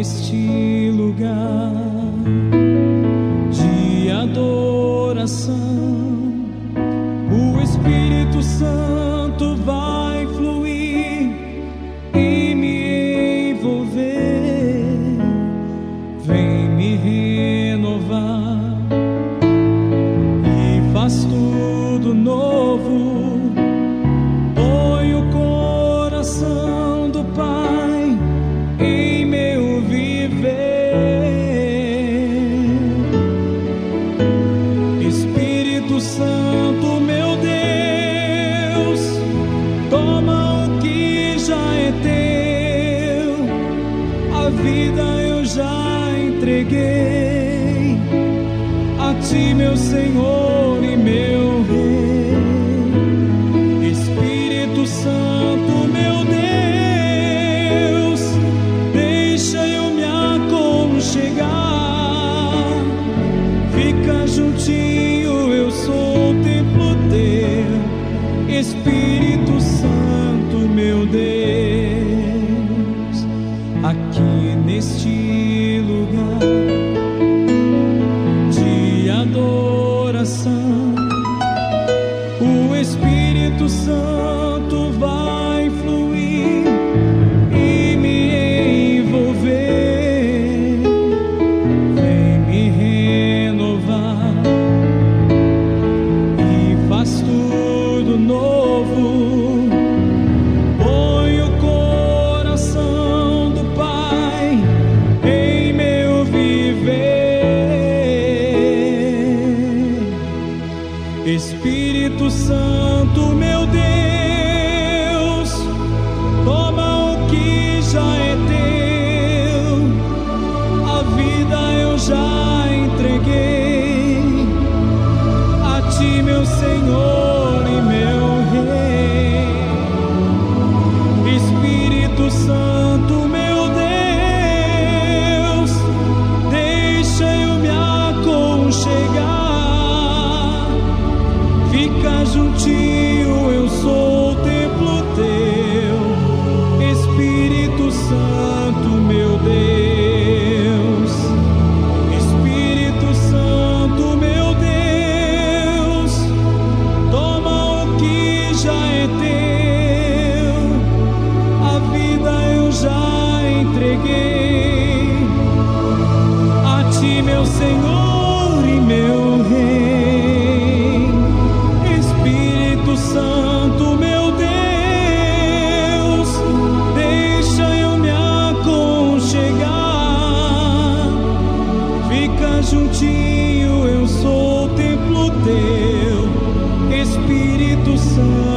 neste lugar de adoração, o Espírito Santo vida eu já entreguei a ti, meu Senhor e meu Rei. Espírito Santo, meu Deus, deixa eu me aconchegar. Fica juntinho, eu sou o templo teu. Espírito Espírito Santo vai fluir e me envolver, vem me renovar e faz tudo novo. Põe o coração do Pai em meu viver. Espírito Santo, meu Deus, toma o que já é teu, a vida eu já entreguei a ti, meu Senhor Fica juntinho, santinho, eu sou o templo teu, Espírito Santo.